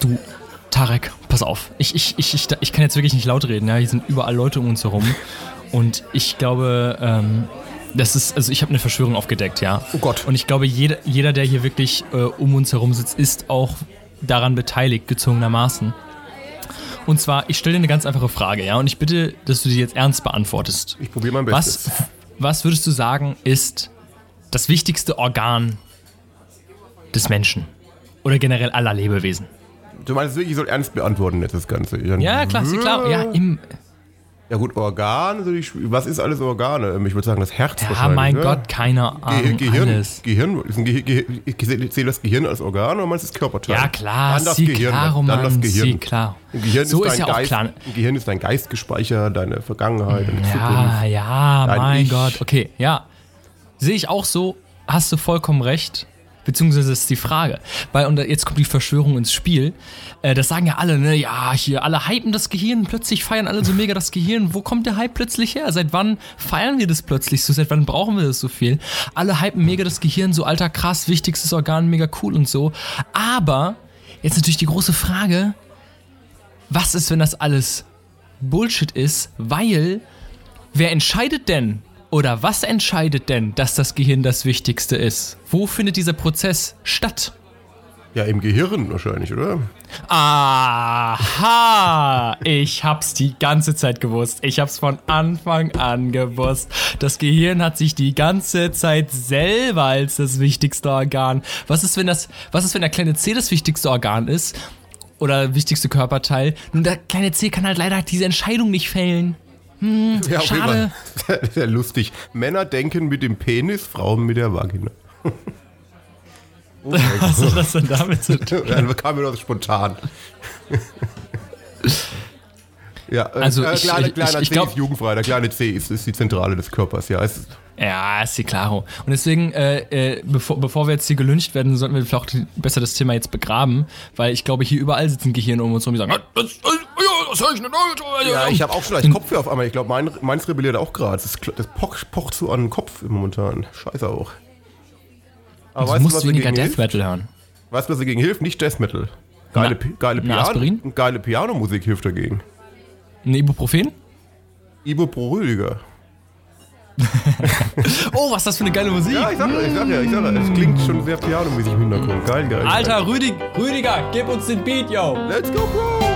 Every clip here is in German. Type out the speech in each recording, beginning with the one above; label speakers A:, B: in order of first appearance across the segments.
A: Du, Tarek, pass auf. Ich, ich, ich, ich, ich kann jetzt wirklich nicht laut reden. Ja? Hier sind überall Leute um uns herum. Und ich glaube, ähm, das ist, also ich habe eine Verschwörung aufgedeckt, ja.
B: Oh Gott.
A: Und ich glaube, jeder, jeder der hier wirklich äh, um uns herum sitzt, ist auch daran beteiligt, gezwungenermaßen. Und zwar, ich stelle dir eine ganz einfache Frage, ja, und ich bitte, dass du die jetzt ernst beantwortest.
B: Ich probiere mein Bestes.
A: Was, was würdest du sagen, ist das wichtigste Organ des Menschen? Oder generell aller Lebewesen?
B: Du meinst wirklich, ich soll ernst beantworten jetzt das Ganze?
A: Ja, klar, klar. Ja, im,
B: Ja gut, Organ, ich- was ist alles Organe? Ich würde sagen, das Herz
A: ja
B: wahrscheinlich.
A: mein
B: ne?
A: Gott, keine
B: Ge
A: Ahnung.
B: Gehirn,
A: Alles.
B: Gehirn, ist ein Ge Ge ich zähle das Gehirn als Organ oder meinst du das Körperteil?
A: Ja, klar,
B: Dann das
A: sie
B: Gehirn,
A: klaro,
B: dann das Gehirn.
A: sie klar.
B: Im Gehirn
A: So
B: ist,
A: ist
B: dein
A: ja auch
B: Geist,
A: klar.
B: Im Gehirn ist dein Geist gespeichert, deine Vergangenheit, deine
A: Ja,
B: Zukunft.
A: ja, mein
B: Ich.
A: Gott. Okay, ja. Sehe ich auch so, hast du vollkommen recht. Beziehungsweise ist die Frage. Weil, und jetzt kommt die Verschwörung ins Spiel. Äh, das sagen ja alle, ne? Ja, hier, alle hypen das Gehirn, plötzlich feiern alle so mega das Gehirn. Wo kommt der Hype plötzlich her? Seit wann feiern wir das plötzlich so? Seit wann brauchen wir das so viel? Alle hypen mega das Gehirn, so alter krass, wichtigstes Organ, mega cool und so. Aber, jetzt natürlich die große Frage, was ist, wenn das alles Bullshit ist? Weil Wer entscheidet denn oder was entscheidet denn, dass das Gehirn das Wichtigste ist? Wo findet dieser Prozess statt?
B: Ja, im Gehirn wahrscheinlich, oder?
A: Aha! Ich hab's die ganze Zeit gewusst. Ich hab's von Anfang an gewusst. Das Gehirn hat sich die ganze Zeit selber als das wichtigste Organ. Was ist, wenn das, was ist, wenn der kleine C das wichtigste Organ ist? Oder wichtigste Körperteil? Nun, der kleine C kann halt leider diese Entscheidung nicht fällen.
B: Ja, auf jeden
A: Schade.
B: Sehr lustig. Männer denken mit dem Penis, Frauen mit der Vagina.
A: Was hat das denn damit zu tun?
B: Ja, das kam mir doch spontan. Ja, äh,
A: Also
B: äh,
A: ich-
B: kleiner,
A: ich-
B: kleiner
A: ich- ich
B: C
A: glaub-
B: ist jugendfrei. Der kleine C ist, ist die Zentrale des Körpers. Ja, es
A: Ja, ist die klaro. Und deswegen, äh, äh, bevor, bevor wir jetzt hier gelüncht werden, sollten wir vielleicht besser das Thema jetzt begraben, weil ich glaube, hier überall sitzen Gehirne um uns rum, die sagen, "Ah, das, das, ja, das höre ich nicht.
B: ja, ich habe auch schon leicht Kopfweh auf einmal. Ich glaube, mein, meins rebelliert auch gerade. Das, das pocht, pocht so an den Kopf momentan. Scheiße auch. Aber
A: Du
B: weißt du, was
A: weniger Death
B: hilft?
A: Metal hören.
B: Weißt du, was dagegen hilft? Nicht Death Metal. Geile,
A: Na,
B: geile? Piano, geile Pianomusik hilft dagegen.
A: Ein Ibuprofen?
B: Ibuprolüger.
A: Oh, was ist das für eine geile Musik.
B: Ja, ich sag ja, ich sag ja, ich sag ja. Es klingt schon sehr pianomäßig im Hintergrund. Geil, geil.
A: Alter, Rüdig, Rüdiger, gib uns den Beat, yo.
B: Let's go, Bro!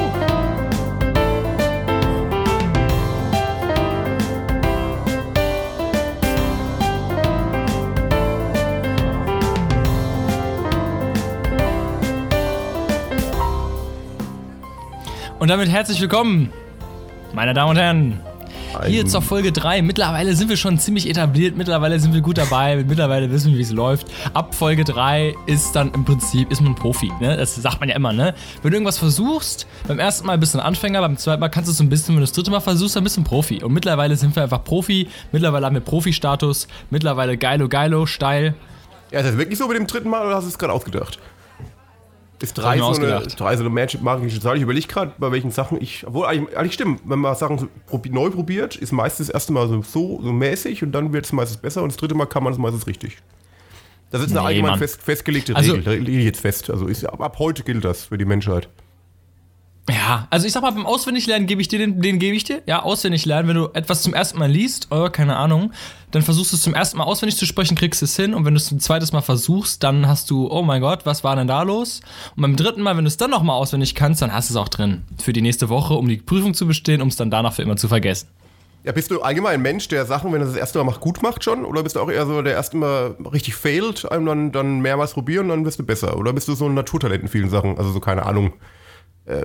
A: Und damit herzlich willkommen, meine Damen und Herren. Hier zur Folge 3. Mittlerweile sind wir schon ziemlich etabliert, mittlerweile sind wir gut dabei, mittlerweile wissen wir, wie es läuft. Ab Folge 3 ist dann im Prinzip, ist man Profi, ne? Das sagt man ja immer, ne? Wenn du irgendwas versuchst, beim ersten Mal bist du ein Anfänger, beim zweiten Mal kannst du es so ein bisschen, wenn du das dritte Mal versuchst, dann bist du ein Profi. Und mittlerweile sind wir einfach Profi, mittlerweile haben wir Profi-Status, mittlerweile geilo, geilo, steil.
B: Ja, ist das wirklich so mit dem dritten Mal oder hast du es gerade ausgedacht? Ist drei so, eine, drei so eine Magic magische Zahl? Ich überlege gerade, bei welchen Sachen ich. Obwohl, eigentlich, eigentlich stimmt, wenn man Sachen so probi neu probiert, ist meistens das erste Mal so, so, so mäßig und dann wird es meistens besser und das dritte Mal kann man es meistens richtig. Das ist eine
A: Nee,
B: allgemein fest, festgelegte
A: Also-
B: Regel. Da lege ich jetzt fest. Also ist, ab, ab heute gilt das für die Menschheit.
A: Ja, also ich sag mal, beim Auswendiglernen gebe ich dir den, den gebe ich dir. Ja, auswendig lernen, wenn du etwas zum ersten Mal liest, oh, keine Ahnung, dann versuchst du es zum ersten Mal auswendig zu sprechen, kriegst es hin und wenn du es ein zweites Mal versuchst, dann hast du, oh mein Gott, was war denn da los? Und beim dritten Mal, wenn du es dann nochmal auswendig kannst, dann hast du es auch drin. Für die nächste Woche, um die Prüfung zu bestehen, um es dann danach für immer zu vergessen.
B: Ja, bist du allgemein ein Mensch, der Sachen, wenn er das erste Mal macht, gut macht schon? Oder bist du auch eher so, der erste Mal richtig failt, einem dann, dann mehrmals probieren und dann wirst du besser? Oder bist du so ein Naturtalent in vielen Sachen? Also so, keine Ahnung, äh,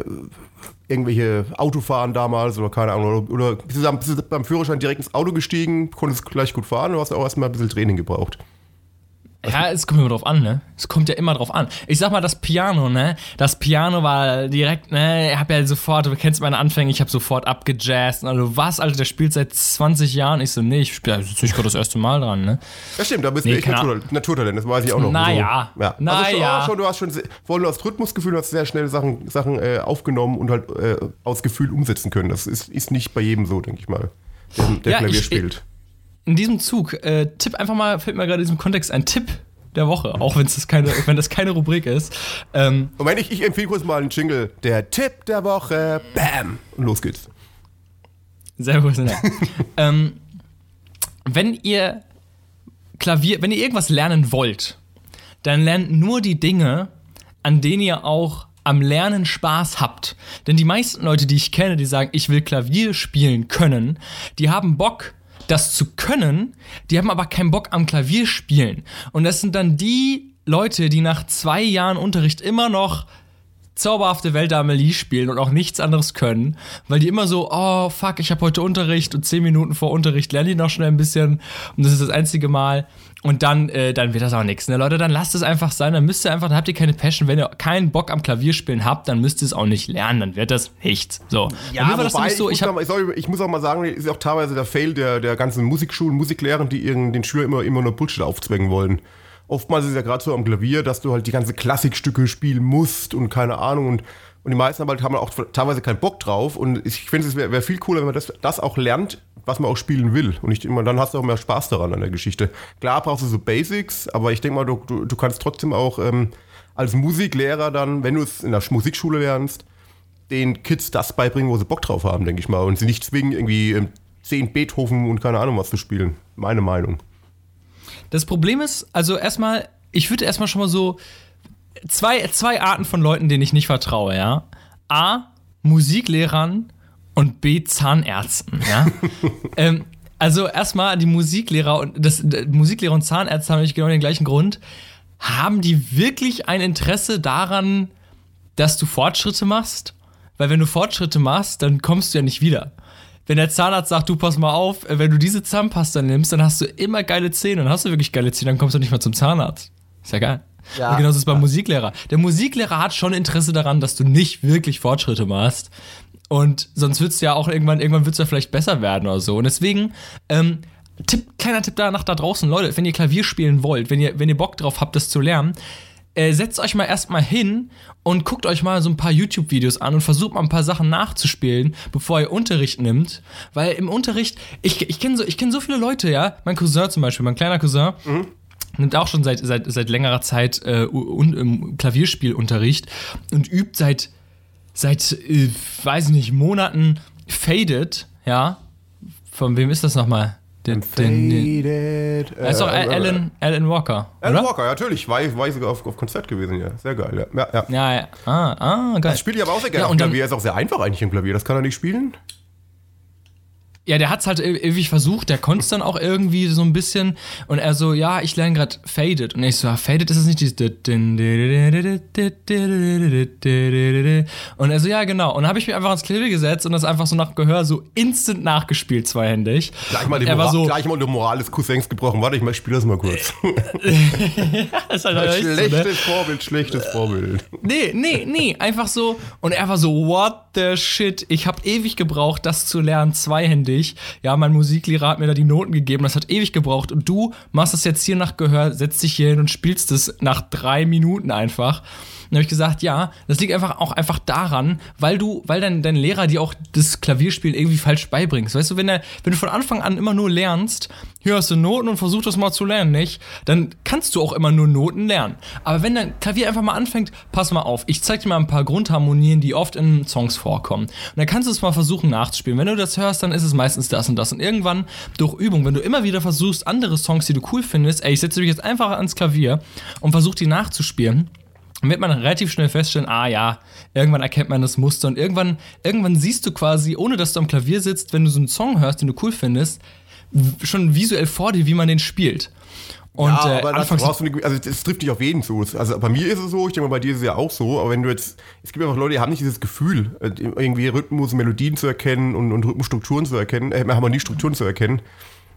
B: irgendwelche Autofahren damals oder keine Ahnung. Oder, oder bist, du, beim Führerschein direkt ins Auto gestiegen, konntest gleich gut fahren oder hast auch erstmal ein bisschen Training gebraucht?
A: Ja, es kommt immer drauf an, ne? Es kommt ja immer drauf an. Ich sag mal, das Piano, ne? Das Piano war direkt, ne? Ich hab ja sofort, du kennst meine Anfänge, ich hab sofort abgejazzt. Und also, was, Alter, der spielt seit 20 Jahren. Ich so, nee, ich spiele jetzt nicht gerade das erste Mal dran, ne?
B: Ja, stimmt, da bist
A: Nee,
B: du echt Natur, Naturtalent, das weiß ich auch noch.
A: Naja.
B: so, ja.
A: Naja.
B: Also schon, schon, du hast schon, vor allem hast Rhythmusgefühl, du hast sehr schnell Sachen, Sachen äh, aufgenommen und halt äh, aus Gefühl umsetzen können. Das ist, ist nicht bei jedem so, denke ich mal, der, der
A: Ja,
B: Klavier
A: ich-
B: spielt.
A: In diesem Zug, äh, Tipp einfach mal, fällt mir gerade in diesem Kontext ein Tipp, der Woche, auch wenn es keine, wenn das keine Rubrik ist. Ähm,
B: Moment, ich, ich empfehle kurz mal einen Jingle. Der Tipp der Woche. Bam. Und los geht's.
A: Sehr professionell. ähm, wenn ihr Klavier, wenn ihr irgendwas lernen wollt, dann lernt nur die Dinge, an denen ihr auch am Lernen Spaß habt. Denn die meisten Leute, die ich kenne, die sagen, ich will Klavier spielen können, die haben Bock, das zu können, die haben aber keinen Bock am Klavier spielen. Und das sind dann die Leute, die nach zwei Jahren Unterricht immer noch zauberhafte Welt der Amelie spielen und auch nichts anderes können, weil die immer so, oh fuck, ich habe heute Unterricht und zehn Minuten vor Unterricht lerne ich noch schnell ein bisschen und das ist das einzige Mal und dann, äh, dann wird das auch nichts. Ne? Leute, dann lasst es einfach sein, dann müsst ihr einfach, dann habt ihr keine Passion. Wenn ihr keinen Bock am Klavierspielen habt, dann müsst ihr es auch nicht lernen, dann wird das nichts. So.
B: Ja, wobei,
A: nämlich so,
B: ich,
A: ich
B: muss mal, sorry, ich muss auch mal sagen, ist auch teilweise der Fail der, der ganzen Musikschulen, Musiklehrern, die ihren, den Schüler immer, immer nur Bullshit aufzwängen wollen. Oftmals ist es ja gerade so am Klavier, dass du halt die ganze Klassikstücke spielen musst und keine Ahnung und und die meisten haben halt haben auch teilweise keinen Bock drauf. Und ich finde, es wäre wär viel cooler, wenn man das, das auch lernt, was man auch spielen will. Und nicht immer, dann hast du auch mehr Spaß daran an der Geschichte. Klar brauchst du so Basics, aber ich denke mal, du, du, du kannst trotzdem auch ähm, als Musiklehrer dann, wenn du es in der Musikschule lernst, den Kids das beibringen, wo sie Bock drauf haben, denke ich mal. Und sie nicht zwingen, irgendwie ähm, zehn Beethoven und keine Ahnung was zu spielen. Meine Meinung.
A: Das Problem ist, also erstmal, ich würde erstmal schon mal so zwei, zwei Arten von Leuten, denen ich nicht vertraue, ja. A, Musiklehrern und B, Zahnärzten, ja. ähm, also erstmal die Musiklehrer und das d- Musiklehrer und Zahnärzte haben nämlich genau den gleichen Grund. Haben die wirklich ein Interesse daran, dass du Fortschritte machst? Weil wenn du Fortschritte machst, dann kommst du ja nicht wieder. Wenn der Zahnarzt sagt, du pass mal auf, äh, wenn du diese Zahnpasta nimmst, dann hast du immer geile Zähne. Dann hast du wirklich geile Zähne, dann kommst du nicht mehr zum Zahnarzt. Ist ja geil.
C: Ja,
A: und genauso ist es beim Musiklehrer. Der Musiklehrer hat schon Interesse daran, dass du nicht wirklich Fortschritte machst. Und sonst wird's ja auch irgendwann, irgendwann wird's ja vielleicht besser werden oder so. Und deswegen, ähm, Tipp, kleiner Tipp danach da draußen, Leute, wenn ihr Klavier spielen wollt, wenn ihr, wenn ihr Bock drauf habt, das zu lernen, äh, setzt euch mal erstmal hin und guckt euch mal so ein paar YouTube-Videos an und versucht mal ein paar Sachen nachzuspielen, bevor ihr Unterricht nimmt. Weil im Unterricht, ich, ich kenne so, ich kenn so viele Leute, ja, mein Cousin zum Beispiel, mein kleiner Cousin, nimmt auch schon seit, seit, seit längerer Zeit äh, un, Klavierspielunterricht und übt seit, seit äh, weiß ich nicht, Monaten Faded, ja. Von wem ist das nochmal? Den, den, den,
B: Faded.
A: das ist doch
B: äh, äh,
A: Alan, Alan Walker,
B: Alan
A: oder?
B: Walker, ja, natürlich. War, war ich sogar auf, auf Konzert gewesen, ja. Sehr geil, ja. ja, ja.
A: Ja, ja. Ah, ah, geil.
B: Das spiele ich aber auch sehr gerne
A: Ja, und dann-
B: Klavier. Ist auch sehr einfach eigentlich im Klavier. Das kann er nicht spielen.
A: Ja, der hat's halt e- ewig versucht, der konnte es dann auch irgendwie so ein bisschen und er so, ja, ich lerne gerade Faded und ich so, ja, Faded ist es nicht dieses und er so, ja, genau. Und dann habe ich mich einfach ans Klavier gesetzt und das einfach so nach Gehör so instant nachgespielt, zweihändig.
B: Gleich mal, die
A: er
B: Moral,
A: so,
B: gleich mal die Moral des Cousins gebrochen. Warte, ich mal- spiele das mal kurz.
A: das ist halt echt so, ne?
B: schlechtes Vorbild, schlechtes Vorbild.
A: Nee, nee, nee, einfach so. Und er war so, what the shit? Ich habe ewig gebraucht, das zu lernen, zweihändig. Ja, mein Musiklehrer hat mir da die Noten gegeben, das hat ewig gebraucht. Und du machst das jetzt hier nach Gehör, setzt dich hier hin und spielst es nach drei Minuten einfach. Dann habe ich gesagt, ja, das liegt einfach auch einfach daran, weil du, weil dein, dein Lehrer dir auch das Klavierspielen irgendwie falsch beibringst. Weißt du, wenn, er, wenn du von Anfang an immer nur lernst, hier hast du Noten und versuch das mal zu lernen, nicht? Dann kannst du auch immer nur Noten lernen. Aber wenn dein Klavier einfach mal anfängt, pass mal auf, ich zeig dir mal ein paar Grundharmonien, die oft in Songs vorkommen. Und dann kannst du es mal versuchen nachzuspielen. Wenn du das hörst, dann ist es meistens das und das. Und irgendwann durch Übung, wenn du immer wieder versuchst, andere Songs, die du cool findest, ey, ich setze mich jetzt einfach ans Klavier und versuch die nachzuspielen, wird man relativ schnell feststellen, ah ja, irgendwann erkennt man das Muster und irgendwann, irgendwann siehst du quasi, ohne dass du am Klavier sitzt, wenn du so einen Song hörst, den du cool findest, schon visuell vor dir, wie man den spielt. Und
B: ja,
A: äh,
B: aber das
A: anfangs
B: brauchst du nicht, also es trifft nicht auf jeden zu. Also bei mir ist es so, ich denke mal, bei dir ist es ja auch so, aber wenn du jetzt, es gibt einfach Leute, die haben nicht dieses Gefühl, äh, irgendwie Rhythmus, Melodien zu erkennen und, und Rhythmusstrukturen zu erkennen, äh, Harmoniestrukturen zu erkennen.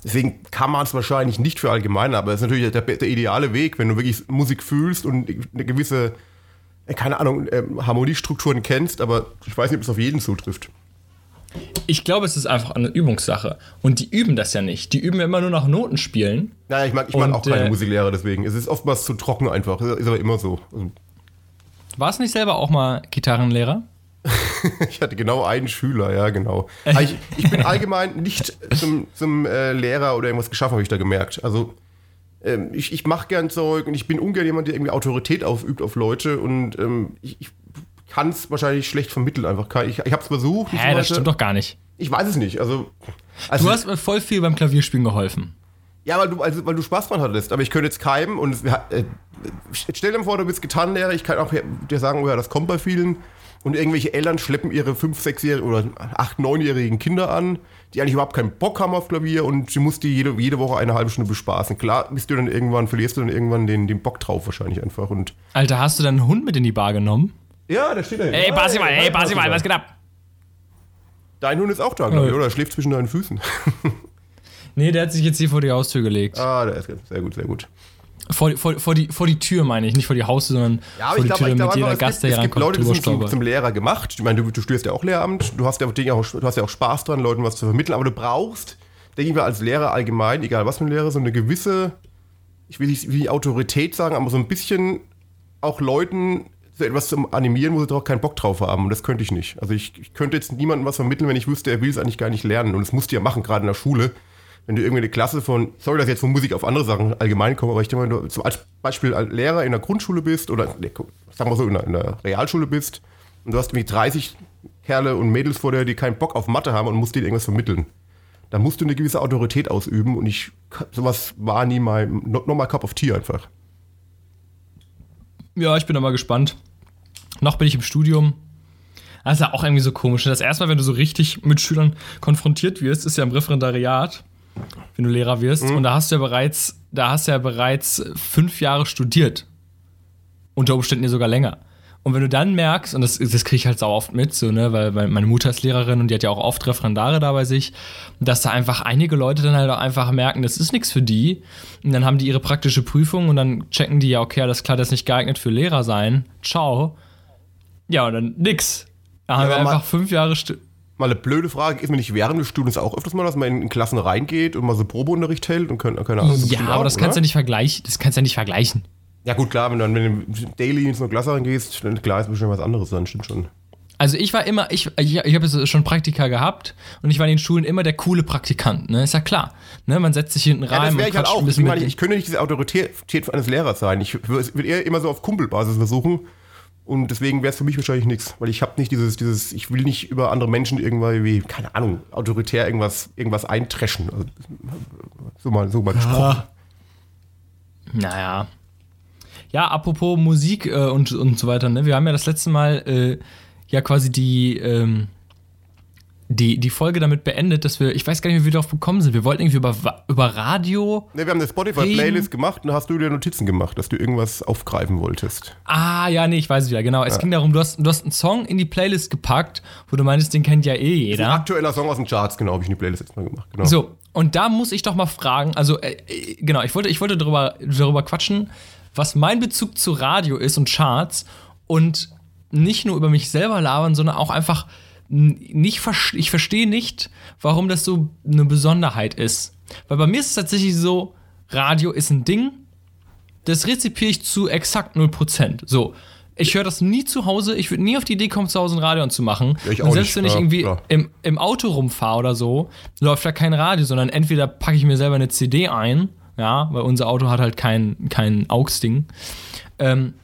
B: Deswegen kann man es wahrscheinlich nicht für allgemein, aber es ist natürlich der, der ideale Weg, wenn du wirklich Musik fühlst und eine gewisse, äh, keine Ahnung, ähm, Harmoniestrukturen kennst, aber ich weiß nicht, ob es auf jeden zutrifft.
A: ich glaube, es ist einfach eine Übungssache. Und die üben das ja nicht. Die üben ja immer nur nach Noten spielen.
B: Naja, ich mag, ich mag
A: Und,
B: auch keine
A: äh,
B: Musiklehrer deswegen. Es ist oftmals zu trocken einfach. Ist aber immer so. Also,
A: Warst du nicht selber auch mal Gitarrenlehrer?
B: Ich hatte genau einen Schüler, ja, genau. Aber ich, ich bin allgemein nicht zum, zum äh, Lehrer oder irgendwas geschaffen, habe ich da gemerkt. Also, ähm, ich, ich mache gern Zeug und ich bin ungern jemand, der irgendwie Autorität ausübt auf Leute und ähm, ich, ich kann es wahrscheinlich schlecht vermitteln einfach. Ich, ich habe es versucht.
A: Hä, das stimmt doch gar nicht.
B: Ich weiß es nicht. Also, also
A: du hast mir voll viel beim Klavierspielen geholfen.
B: Ja, weil du, also, weil du Spaß dran hattest. Aber ich könnte jetzt keimen und es, äh, stell dir vor, du bist Gitarrenlehrer. Ich kann auch dir sagen, oh ja, das kommt bei vielen. Und irgendwelche Eltern schleppen ihre 5-, 6-jährigen oder 8-, 9-jährigen Kinder an, die eigentlich überhaupt keinen Bock haben auf Klavier und du musst die jede, jede Woche eine halbe Stunde bespaßen. Klar, bist du dann irgendwann, verlierst du dann irgendwann den, den Bock drauf wahrscheinlich einfach. Und
A: Alter, hast du dann einen Hund mit in die Bar genommen?
B: Ja, der steht da.
A: Ey, Basimal, ey, Basimal, was geht ab?
B: Dein Hund ist auch da, glaube ich, oder? Schläft zwischen deinen Füßen.
A: nee, der hat sich jetzt hier vor die Haustür gelegt.
B: Ah, der ist sehr gut, sehr gut.
A: Vor, vor, vor, die, vor die Tür meine ich, nicht vor die Haustür, sondern ja, vor die glaub, Tür, damit jeder Gast, der hier reinkommt,
B: Leute, die sind zum, zum, Lehrer gemacht. Ich meine, du, du studierst ja auch Lehramt, du hast ja, auch, du hast ja auch Spaß dran, Leuten was zu vermitteln, aber du brauchst, denke ich mal, als Lehrer allgemein, egal was für ein Lehrer, so eine gewisse, ich will nicht wie Autorität sagen, aber so ein bisschen auch Leuten so etwas zum Animieren, wo sie doch keinen Bock drauf haben. Und das könnte ich nicht. Also ich, ich könnte jetzt niemandem was vermitteln, wenn ich wüsste, er will es eigentlich gar nicht lernen. Und das musst du ja machen, gerade in der Schule wenn du irgendwie eine Klasse von, sorry, dass ich jetzt von Musik auf andere Sachen allgemein komme, aber ich denke mal, wenn du zum Beispiel Lehrer in der Grundschule bist oder, nee, sagen wir so, in der, in der Realschule bist und du hast irgendwie 30 Kerle und Mädels vor dir, die keinen Bock auf Mathe haben und musst denen irgendwas vermitteln. Da musst du eine gewisse Autorität ausüben und ich, sowas war nie mein, not, not my cup of tea einfach.
A: Ja, ich bin da mal gespannt. Noch bin ich im Studium. Das ist ja auch irgendwie so komisch. Das erste Mal, wenn du so richtig mit Schülern konfrontiert wirst, ist ja im Referendariat wenn du Lehrer wirst. Mhm. Und da hast du ja bereits, da hast du ja bereits fünf Jahre studiert. Unter Umständen sogar länger. Und wenn du dann merkst, und das, das kriege ich halt sau oft mit, so, ne, weil, meine Mutter ist Lehrerin und die hat ja auch oft Referendare da bei sich, dass da einfach einige Leute dann halt auch einfach merken, das ist nichts für die. Und dann haben die ihre praktische Prüfung und dann checken die ja, okay, alles klar, das ist nicht geeignet für Lehrer sein. Ciao. Ja, und dann nix. Da ja, haben wir einfach fünf Jahre
B: Mal eine blöde Frage, ist mir nicht während des Studiums auch öfters mal, dass man in, Klassen reingeht und mal so Probeunterricht hält und keine, keine Ahnung.
A: Ja, aber auch, das kannst du ja nicht vergleichen. Das kannst du ja nicht vergleichen.
B: Ja, gut, klar, wenn du, wenn du daily in so eine Klasse reingehst, dann klar ist bestimmt was anderes, dann stimmt schon.
A: Also ich war immer, ich, ich, ich habe schon Praktika gehabt und ich war in den Schulen immer der coole Praktikant, ne? Ist ja klar. Ne? Man setzt sich hinten rein. Ja, das
B: wäre ich halt auch. Ich, meine, ich könnte nicht diese Autorität eines Lehrers sein. Ich würde eher immer so auf Kumpelbasis versuchen, und deswegen wäre es für mich wahrscheinlich nichts, weil ich habe nicht dieses, dieses, ich will nicht über andere Menschen irgendwie, wie, keine Ahnung, autoritär irgendwas, irgendwas eintreschen. Also, so mal, so mal gesprochen. Ja.
A: Naja. Ja, apropos Musik äh, und, und so weiter, ne? Wir haben ja das letzte Mal äh, ja quasi die, ähm, die, die Folge damit beendet, dass wir, ich weiß gar nicht, wie wir darauf gekommen sind. Wir wollten irgendwie über, über Radio.
B: Ne, wir haben eine Spotify-Playlist gemacht und hast du dir Notizen gemacht, dass du irgendwas aufgreifen wolltest.
A: Ah, ja, nee, ich weiß es wieder, genau. Es ja. ging darum, du hast, du hast einen Song in die Playlist gepackt, wo du meinst, den kennt ja eh jeder.
B: ein aktueller Song aus den Charts, genau, habe ich in die Playlist jetzt mal gemacht. Genau.
A: So, und da muss ich doch mal fragen, also, äh, äh, genau, ich wollte, ich wollte darüber, darüber quatschen, was mein Bezug zu Radio ist und Charts und nicht nur über mich selber labern, sondern auch einfach nicht, ich verstehe nicht, warum das so eine Besonderheit ist. Weil bei mir ist es tatsächlich so, Radio ist ein Ding, das rezipiere ich zu exakt 0%. So. Ich höre das nie zu Hause. Ich würde nie auf die Idee kommen, zu Hause ein Radio anzumachen. Ja, ich auch und selbst nicht. wenn ich irgendwie ja, im, im Auto rumfahre oder so, läuft da kein Radio, sondern entweder packe ich mir selber eine CD ein, ja, weil unser Auto hat halt kein, kein AUX-Ding. Ähm,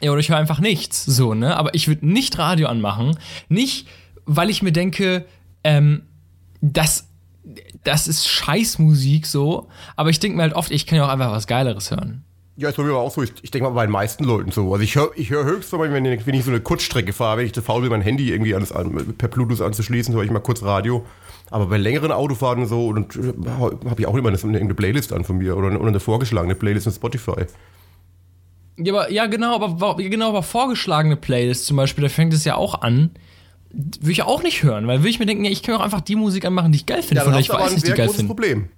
A: ja, oder ich höre einfach nichts. So, ne? Aber ich würde nicht Radio anmachen. Nicht weil ich mir denke, ähm, das, das ist Scheißmusik so, aber ich denke mir halt oft, ich kann ja auch einfach was Geileres hören.
B: Ja, ist bei mir auch so. Ich, ich denke mal bei den meisten Leuten so. Also ich höre ich hör höchstens, wenn, wenn ich so eine Kurzstrecke fahre, wenn ich zu faul bin, mein Handy irgendwie alles an, per Bluetooth anzuschließen, höre ich mal kurz Radio. Aber bei längeren Autofahrten so und äh, habe ich auch immer eine, eine Playlist an von mir oder eine, oder eine vorgeschlagene Playlist in Spotify.
A: Ja, aber, ja, genau, aber genau, aber vorgeschlagene Playlist zum Beispiel, da fängt es ja auch an würde ich auch nicht hören, weil würde ich mir denken, ja, ich kann auch einfach die Musik anmachen, die ich geil finde.
B: Ja, dann hast ich du aber ein sehr großes Problem.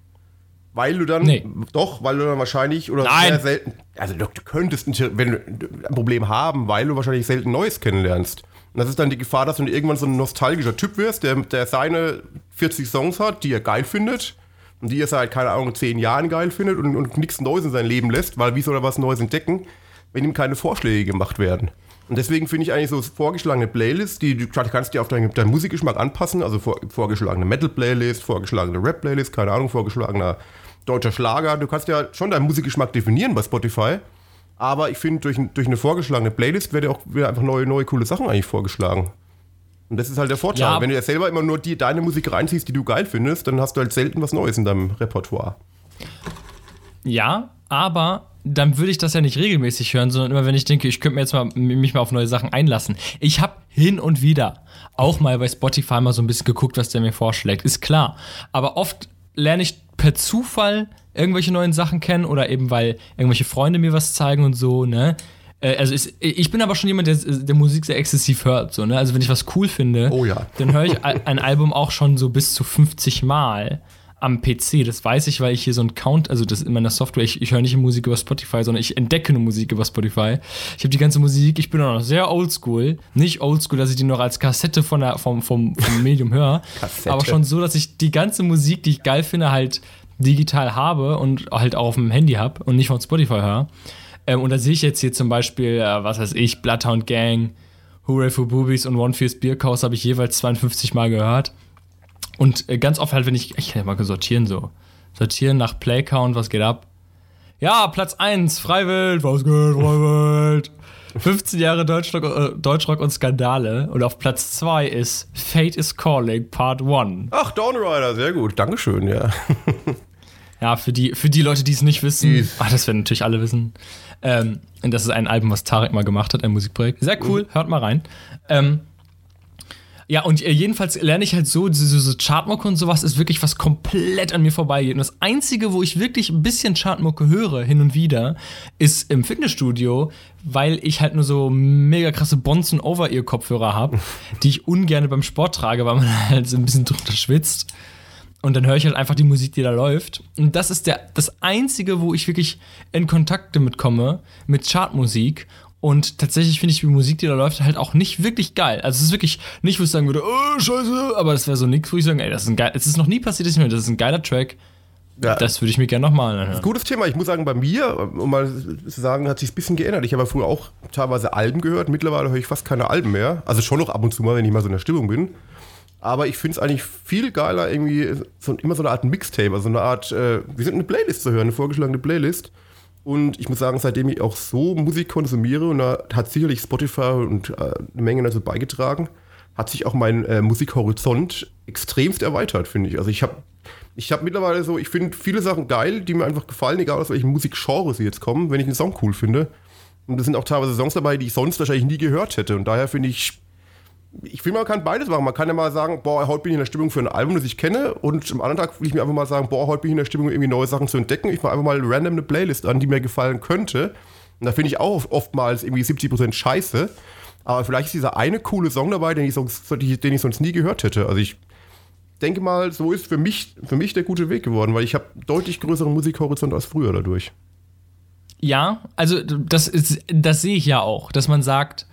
B: Weil du dann, nee. doch, weil du dann wahrscheinlich, oder
A: Nein.
B: sehr selten, also du, du könntest ein, wenn, ein Problem haben, weil du wahrscheinlich selten Neues kennenlernst. Und das ist dann die Gefahr, dass du irgendwann so ein nostalgischer Typ wirst, der, der seine 40 Songs hat, die er geil findet und die er seit, keine Ahnung, 10 Jahren geil findet und, und nichts Neues in sein Leben lässt, weil wie soll er was Neues entdecken, wenn ihm keine Vorschläge gemacht werden. Und deswegen finde ich eigentlich so vorgeschlagene Playlists, die du kannst dir auf deinen, deinen Musikgeschmack anpassen, also vor, vorgeschlagene Metal-Playlist, vorgeschlagene Rap-Playlist, keine Ahnung, vorgeschlagener deutscher Schlager. Du kannst ja schon deinen Musikgeschmack definieren bei Spotify. Aber ich finde, durch, durch eine vorgeschlagene Playlist werden auch wieder einfach neue, neue coole Sachen eigentlich vorgeschlagen. Und das ist halt der Vorteil.
A: Ja.
B: Wenn du ja selber immer nur die, deine Musik reinziehst, die du geil findest, dann hast du halt selten was Neues in deinem Repertoire.
A: Ja, aber dann würde ich das ja nicht regelmäßig hören, sondern immer wenn ich denke, ich könnte mir jetzt mal mich mal auf neue Sachen einlassen. Ich habe hin und wieder auch mal bei Spotify mal so ein bisschen geguckt, was der mir vorschlägt. Ist klar. Aber oft lerne ich per Zufall irgendwelche neuen Sachen kennen oder eben weil irgendwelche Freunde mir was zeigen und so, ne? Äh, Also ist, ich bin aber schon jemand, der, der Musik sehr exzessiv hört. So, ne? Also wenn ich was cool finde,
B: Oh ja.
A: dann höre ich ein Album auch schon so bis zu 50 Mal am PC. Das weiß ich, weil ich hier so einen Count, also das in meiner Software, ich, ich höre nicht Musik über Spotify, sondern ich entdecke eine Musik über Spotify. Ich habe die ganze Musik, ich bin auch noch sehr oldschool. Nicht oldschool, dass ich die noch als Kassette von der, vom, vom, vom Medium höre, aber schon so, dass ich die ganze Musik, die ich geil finde, halt digital habe und halt auch auf dem Handy habe und nicht von Spotify höre. Ähm, und da sehe ich jetzt hier zum Beispiel, äh, was weiß ich, Bloodhound Gang, Hooray for Boobies und One Fierce Beer Coast habe ich jeweils 52 Mal gehört. Und äh, ganz oft halt, wenn ich, ich kann ja mal sortieren so. Sortieren nach Playcount, was geht ab? Ja, Platz 1, Freiwild, was geht, Freiwild? 15 Jahre Deutschrock, äh, Deutschrock und Skandale. Und auf Platz 2 ist Fate is Calling, Part 1.
B: Ach, Dawn Rider, sehr gut. Dankeschön, ja.
A: Ja, für die, für die Leute, die es nicht wissen, ach, das werden natürlich alle wissen. Ähm, und das ist ein Album, was Tarek mal gemacht hat, ein Musikprojekt. Sehr cool, hört mal rein. Ähm, ja, und äh, jedenfalls lerne ich halt so, diese, Chartmucke und sowas ist wirklich was komplett an mir vorbeigeht. Und das Einzige, wo ich wirklich ein bisschen Chartmucke höre, hin und wieder, ist im Fitnessstudio, weil ich halt nur so mega krasse Bonzen Over-Ear-Kopfhörer habe, die ich ungern beim Sport trage, weil man halt so ein bisschen drunter schwitzt. Und dann höre ich halt einfach die Musik, die da läuft. Und das ist der, das Einzige, wo ich wirklich in Kontakt damit komme, mit Chartmusik. Und tatsächlich finde ich die Musik, die da läuft, halt auch nicht wirklich geil. Also es ist wirklich nicht, wo ich sagen würde, oh, scheiße, aber das wäre so nichts, wo ich sagen, ey, das ist ein geil, es ist noch nie passiert, dass ich mir, das ist ein geiler Track.
B: ja.
A: Das würde ich mir gerne nochmal anhören.
B: Gutes Thema. Ich muss sagen, bei mir, um mal zu sagen, hat sich ein bisschen geändert. Ich habe ja früher auch teilweise Alben gehört. Mittlerweile höre ich fast keine Alben mehr. Also schon noch ab und zu mal, wenn ich mal so in der Stimmung bin. Aber ich finde es eigentlich viel geiler, irgendwie so, immer so eine Art Mixtape, also eine Art, äh, wir sind eine Playlist zu hören, eine vorgeschlagene Playlist. Und ich muss sagen, seitdem ich auch so Musik konsumiere, und da hat sicherlich Spotify und äh, eine Menge dazu beigetragen, hat sich auch mein äh, Musikhorizont extremst erweitert, finde ich. Also ich habe ich habe mittlerweile so, ich finde viele Sachen geil, die mir einfach gefallen, egal aus welchem Musikgenre sie jetzt kommen, wenn ich einen Song cool finde. Und da sind auch teilweise Songs dabei, die ich sonst wahrscheinlich nie gehört hätte. Und daher finde ich, ich finde, man kann beides machen. Man kann ja mal sagen, boah, heute bin ich in der Stimmung für ein Album, das ich kenne. Und am anderen Tag will ich mir einfach mal sagen, boah, heute bin ich in der Stimmung, irgendwie neue Sachen zu entdecken. Ich mache einfach mal random eine Playlist an, die mir gefallen könnte. Und da finde ich auch oftmals irgendwie 70% scheiße. Aber vielleicht ist dieser eine coole Song dabei, den ich sonst, den ich sonst nie gehört hätte. Also ich denke mal, so ist für mich, für mich der gute Weg geworden, weil ich habe deutlich größeren Musikhorizont als früher dadurch.
A: Ja, also das, ist, das sehe ich ja auch, dass man sagt,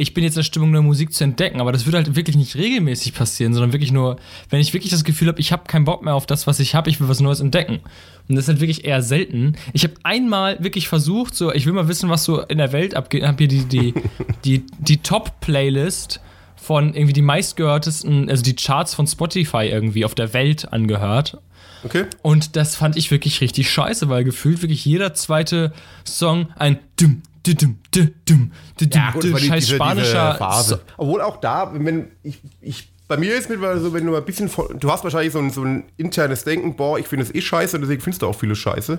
A: ich bin jetzt in der Stimmung, neue Musik zu entdecken, aber das wird halt wirklich nicht regelmäßig passieren, sondern wirklich nur, wenn ich wirklich das Gefühl habe, ich habe keinen Bock mehr auf das, was ich habe, ich will was Neues entdecken. Und das ist halt wirklich eher selten. Ich habe einmal wirklich versucht, so, ich will mal wissen, was so in der Welt abgeht, habe hier die, die, die, die Top-Playlist von irgendwie die meistgehörtesten, also die Charts von Spotify irgendwie auf der Welt angehört.
B: Okay?
A: Und das fand ich wirklich richtig scheiße, weil gefühlt wirklich jeder zweite Song ein düm,
B: weil die-
A: scheiß
B: diese-
A: spanischer
B: diese Phase.
A: So-
B: Obwohl auch da, wenn ich, ich bei mir ist mittlerweile so, wenn du mal ein bisschen, voll- du hast wahrscheinlich so ein, so ein internes Denken, boah, ich finde es eh scheiße, und deswegen findest du auch viele scheiße.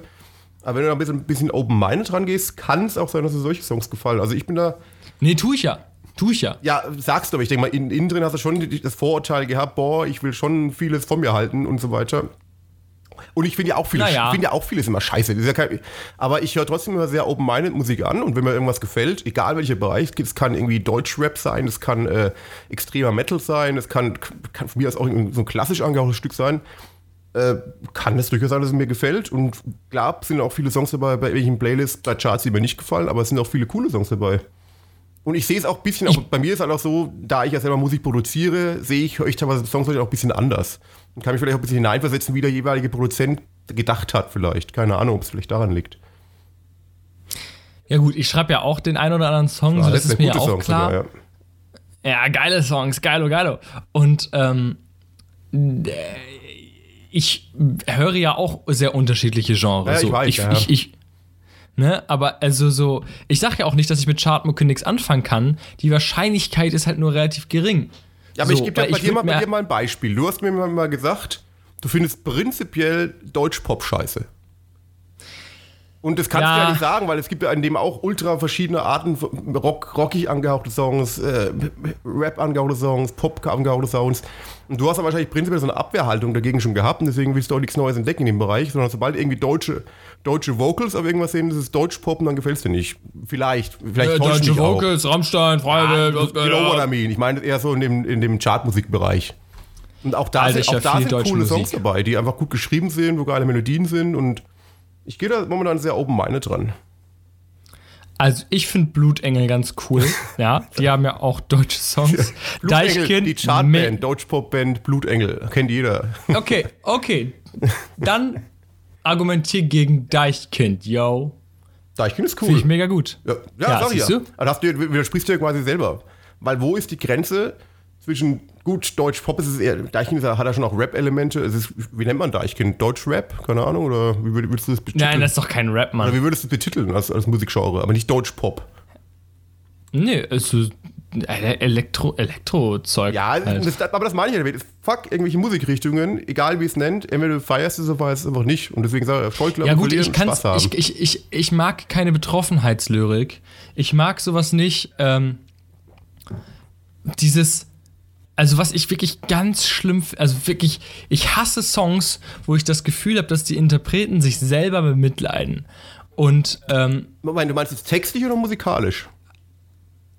B: Aber wenn du da ein bisschen, ein bisschen open-minded rangehst, kann es auch sein, dass dir solche Songs gefallen. Also ich bin da,
A: Nee, tu ich ja. Tu ich ja.
B: ja, sagst du, aber ich denke mal, innen, drin hast du schon das Vorurteil gehabt, boah, ich will schon vieles von mir halten und so weiter. Und ich finde ja auch vieles,
A: Naja.
B: ich finde ja auch vieles immer scheiße. Ja kein, aber ich höre trotzdem immer sehr open-minded Musik an und wenn mir irgendwas gefällt, egal welcher Bereich, es kann irgendwie Deutschrap sein, es kann äh, extremer Metal sein, es kann, kann von mir aus auch so ein klassisch angehauchtes Stück sein, äh, kann es durchaus sein, dass es mir gefällt. Und klar sind auch viele Songs dabei, bei welchen Playlists, bei Charts, die mir nicht gefallen, aber es sind auch viele coole Songs dabei. Und ich sehe es auch ein bisschen, auch, bei mir ist halt auch so, da ich ja selber Musik produziere, sehe ich, höre ich teilweise Songs auch ein bisschen anders. Kann mich vielleicht auch ein bisschen hineinversetzen, wie der jeweilige Produzent gedacht hat vielleicht. Keine Ahnung, ob es vielleicht daran liegt.
A: Ja gut, ich schreibe ja auch den ein oder anderen Song, so
B: Ja,
A: das ist mir ja auch
B: Songs
A: klar.
B: sogar, ja.
A: Ja, geile Songs, geilo, geilo. Und ähm, äh, ich höre ja auch sehr unterschiedliche Genres.
B: Ja, ich
A: so.
B: weiß,
A: ich,
B: ja.
A: ich, ich, ne, aber also so, ich sage ja auch nicht, dass ich mit Chartmucke nichts anfangen kann. Die Wahrscheinlichkeit ist halt nur relativ gering.
B: Ja, aber
A: so,
B: ich gebe dir dir mal, dir mal ein Beispiel. Du hast mir mal gesagt, du findest prinzipiell Deutschpop scheiße. Und das kannst du
A: Ja.
B: ja nicht sagen, weil es gibt ja in dem auch ultra verschiedene Arten, von Rock, rockig angehauchte Songs, äh, Rap angehauchte Songs, Pop angehauchte Songs. Und du hast ja wahrscheinlich prinzipiell so eine Abwehrhaltung dagegen schon gehabt und deswegen willst du auch nichts Neues entdecken in dem Bereich, sondern sobald irgendwie deutsche, deutsche Vocals auf irgendwas sehen, das ist Deutschpop und dann gefällt es dir nicht. Vielleicht. Vielleicht
A: Äh, Deutsche
B: mich auch.
A: Vocals, Rammstein, Freiwild, was
B: You know what I mean. Ich meine eher so in dem, in dem Chartmusikbereich. Und auch da
A: Alter,
B: sind, auch da sind
A: deutsche
B: coole Songs
A: Musik.
B: dabei, die einfach gut geschrieben sind, wo geile Melodien sind und ich gehe da momentan sehr open-minded dran.
A: Also ich finde Blutengel ganz cool. ja, die haben ja auch deutsche Songs.
B: Blutengel, die Chartband, Deutschpop-Band Blutengel, kennt jeder.
A: Okay, okay. Dann argumentier gegen Deichkind, yo.
B: Deichkind ist
A: Finde ich
B: cool.
A: mega gut.
B: Ja, ja, sag ich ja.
A: du?
B: Also hast du, widersprichst du ja quasi selber. Weil wo ist die Grenze zwischen, gut, Deutsch-Pop ist es eher, Deichkind ja- hat ja schon auch Rap-Elemente. Es ist, wie nennt man Deichkind? Deutsch-Rap? Keine Ahnung, oder wie würd- würdest du das betiteln?
A: Nein, das ist doch kein Rap,
B: oder
A: Mann.
B: wie würdest du es betiteln als, als Musikgenre, aber nicht Deutsch-Pop?
A: Nee, es ist Elektro, Elektro-Zeug.
B: Ja,
A: halt.
B: das, aber das meine ich ja damit. Fuck irgendwelche Musikrichtungen, egal wie es nennt, entweder du feierst es oder es einfach nicht. Und deswegen sage ich, Erfolg
A: Ja gut, ich kann's, ich, ich, ich, ich mag keine Betroffenheitslyrik. Ich mag sowas nicht. Ähm, dieses, also was ich wirklich ganz schlimm, also wirklich, ich hasse Songs, wo ich das Gefühl habe, dass die Interpreten sich selber bemitleiden. Und ähm,
B: Moment, du meinst jetzt textlich oder musikalisch?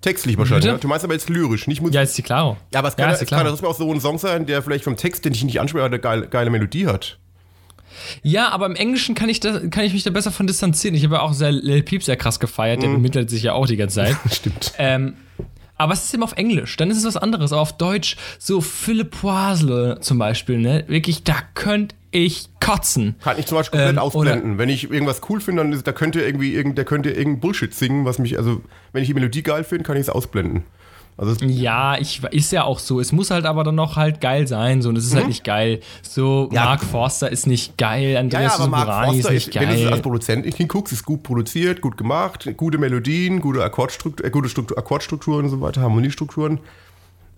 B: Textlich wahrscheinlich.
A: Bitte?
B: Ne? Du meinst aber jetzt lyrisch, nicht
A: ja,
B: musikalisch.
A: ist die Klaro.
B: Ja, aber es kann,
A: ja,
B: ja, kann ja trotzdem auch so ein Song sein, der vielleicht vom Text, den ich nicht anspreche, eine geile, geile Melodie hat.
A: Ja, aber im Englischen kann ich, da, kann ich mich da besser von distanzieren. Ich habe ja auch sehr Lil Peep sehr krass gefeiert, der bemittelt sich ja auch die ganze Zeit.
B: Stimmt.
A: Ähm, aber es ist immer auf Englisch, dann ist es was anderes. Aber auf Deutsch, so Philipp Poisle zum Beispiel, ne? Wirklich, da könnte ich kotzen.
B: Kann ich zum Beispiel komplett
A: Ähm,
B: ausblenden. Wenn ich irgendwas cool finde, dann ist, da könnte irgendwie irgend, der könnte irgendein Bullshit singen, was mich, also wenn ich die Melodie geil finde, kann ich es ausblenden. Also
A: Ja, ich, ist ja auch so. Es muss halt aber dann noch halt geil sein. So, und es ist halt nicht geil. So,
B: Mhm. Ja.
A: Mark Forster ist nicht geil,
B: Ja, ja,
A: Andreas
B: aber Mark
A: ist nicht
B: ist, wenn du es als
A: geil.
B: Produzent nicht hinguckst, ist gut produziert, gut gemacht, gute Melodien, gute, Akkordstruktur, äh, gute Struktur, Akkordstrukturen und so weiter, Harmoniestrukturen.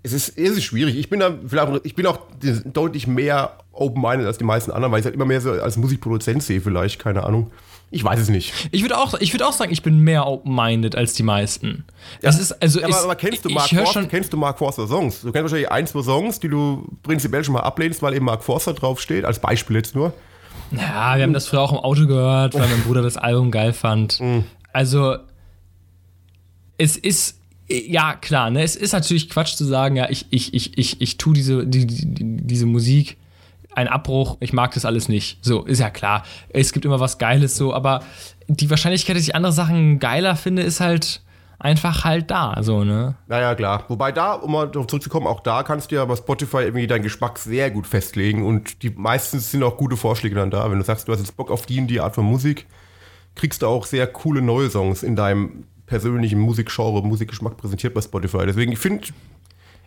B: Es ist, es ist schwierig. Ich bin da vielleicht, auch- ich bin auch deutlich mehr open-minded als die meisten anderen, weil ich es halt immer mehr so als Musikproduzent sehe, vielleicht, keine Ahnung. Ich weiß es nicht.
A: Ich würde auch, ich würd auch sagen, ich bin mehr open-minded als die meisten. Das ist, also
B: Ja,
A: ist,
B: aber, aber kennst du
A: ich
B: Mark
A: hör
B: Forster,
A: schon,
B: kennst du Mark Forster Songs? Du kennst wahrscheinlich ein, zwei Songs, die du prinzipiell schon mal ablehnst, weil eben Mark Forster draufsteht, als Beispiel jetzt nur.
A: Ja, wir haben das früher auch im Auto gehört, weil mein Bruder das Album geil fand.
B: Mhm.
A: Also, es ist, ja klar, ne, es ist natürlich Quatsch zu sagen, ja, ich, ich, ich, ich, ich tue diese, die, die, diese Musik, ein Abbruch, ich mag das alles nicht. So, ist ja klar. Es gibt immer was Geiles so, aber die Wahrscheinlichkeit, dass ich andere Sachen geiler finde, ist halt einfach halt da, so, ne?
B: Naja, klar. Wobei da, um mal darauf zurückzukommen, auch da kannst du ja bei Spotify irgendwie deinen Geschmack sehr gut festlegen und die meistens sind auch gute Vorschläge dann da. Wenn du sagst, du hast jetzt Bock auf die und die Art von Musik, kriegst du auch sehr coole neue Songs in deinem persönlichen Musikgenre, Musikgeschmack präsentiert bei Spotify. Deswegen, ich finde,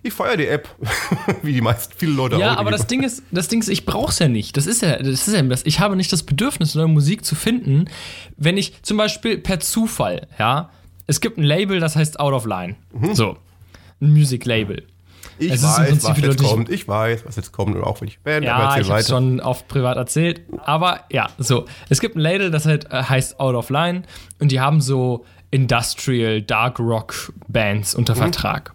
B: ich feiere die App, wie die meisten, viele Leute
A: Ja,
B: auch.
A: aber
B: die-
A: das Ding ist, das Ding ist, ich brauch's ja nicht. Das ist ja, das ist ja, das, ich habe nicht das Bedürfnis, neue Musik zu finden, wenn ich zum Beispiel per Zufall, ja, es gibt ein Label, das heißt Out of Line. So. Ein Music-Label.
B: ich
A: es
B: weiß, was jetzt kommt. Ich weiß, was jetzt kommt und auch wenn ich aber
A: Ja,
B: erzähl
A: ich
B: weiter.
A: schon oft privat erzählt. Aber ja, so. Es gibt ein Label, das halt, äh, heißt Out of Line und die haben so Industrial, Dark Rock Bands unter
B: Mhm.
A: Vertrag.